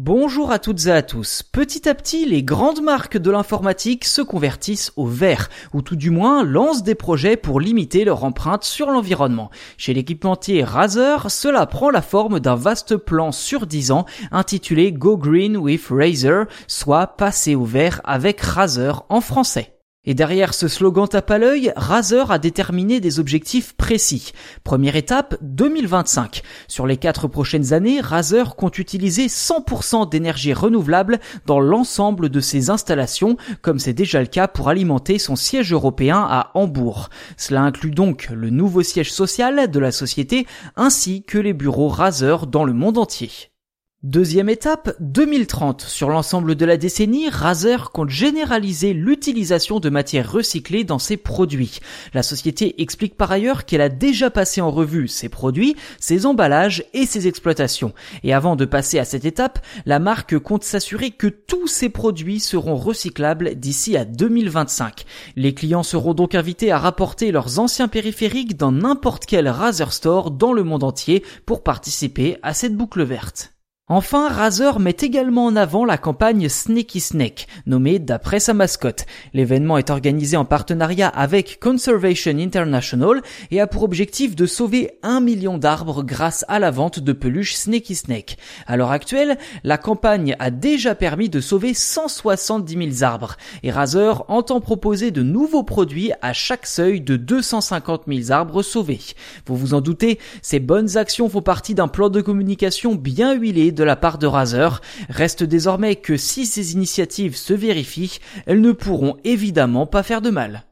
Bonjour à toutes et à tous. Petit à petit, les grandes marques de l'informatique se convertissent au vert, ou tout du moins lancent des projets pour limiter leur empreinte sur l'environnement. Chez l'équipementier Razer, cela prend la forme d'un vaste plan sur 10 ans intitulé Go Green with Razer, soit passer au vert avec Razer en français. Et derrière ce slogan tape à l'œil, Razer a déterminé des objectifs précis. Première étape, 2025. Sur les quatre prochaines années, Razer compte utiliser 100% d'énergie renouvelable dans l'ensemble de ses installations, comme c'est déjà le cas pour alimenter son siège européen à Hambourg. Cela inclut donc le nouveau siège social de la société ainsi que les bureaux Razer dans le monde entier. Deuxième étape, 2030. Sur l'ensemble de la décennie, Razer compte généraliser l'utilisation de matières recyclées dans ses produits. La société explique par ailleurs qu'elle a déjà passé en revue ses produits, ses emballages et ses exploitations. Et avant de passer à cette étape, la marque compte s'assurer que tous ses produits seront recyclables d'ici à 2025. Les clients seront donc invités à rapporter leurs anciens périphériques dans n'importe quel Razer Store dans le monde entier pour participer à cette boucle verte. Enfin, Razer met également en avant la campagne Sneaky Snake, nommée d'après sa mascotte. L'événement est organisé en partenariat avec Conservation International et a pour objectif de sauver un million d'arbres grâce à la vente de peluches Sneaky Snake. À l'heure actuelle, la campagne a déjà permis de sauver 170 000 arbres et Razer entend proposer de nouveaux produits à chaque seuil de 250 000 arbres sauvés. Vous vous en doutez, ces bonnes actions font partie d'un plan de communication bien huilé de la part de Razer. Reste désormais que si ces initiatives se vérifient, elles ne pourront évidemment pas faire de mal.